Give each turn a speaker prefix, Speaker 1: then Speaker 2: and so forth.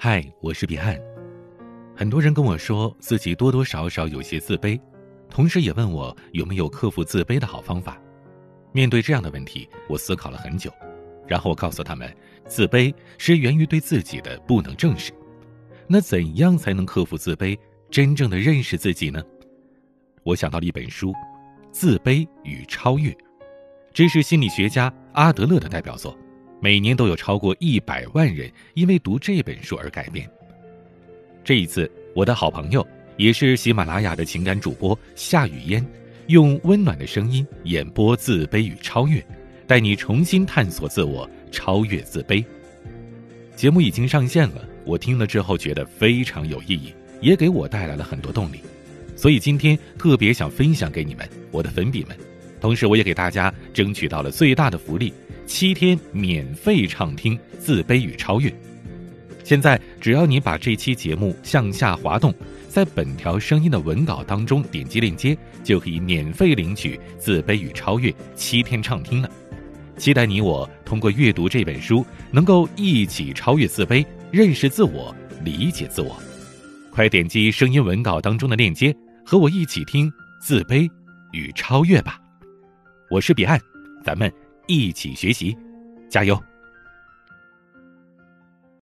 Speaker 1: 嗨，我是彼岸。很多人跟我说自己多多少少有些自卑，同时也问我有没有克服自卑的好方法。面对这样的问题，我思考了很久，然后我告诉他们，自卑是源于对自己的不能正视。那怎样才能克服自卑，真正的认识自己呢？我想到了一本书，《自卑与超越》，这是心理学家阿德勒的代表作。每年都有超过一百万人因为读这本书而改变。这一次，我的好朋友也是喜马拉雅的情感主播夏雨嫣，用温暖的声音演播自卑与超越，带你重新探索自我，超越自卑。节目已经上线了，我听了之后觉得非常有意义，也给我带来了很多动力，所以今天特别想分享给你们，我的粉笔们。同时，我也给大家争取到了最大的福利。七天免费畅听《自卑与超越》，现在只要你把这期节目向下滑动，在本条声音的文稿当中点击链接，就可以免费领取《自卑与超越》七天畅听了。期待你我通过阅读这本书，能够一起超越自卑，认识自我，理解自我。快点击声音文稿当中的链接，和我一起听《自卑与超越》吧。我是彼岸，咱们。一起学习，加油！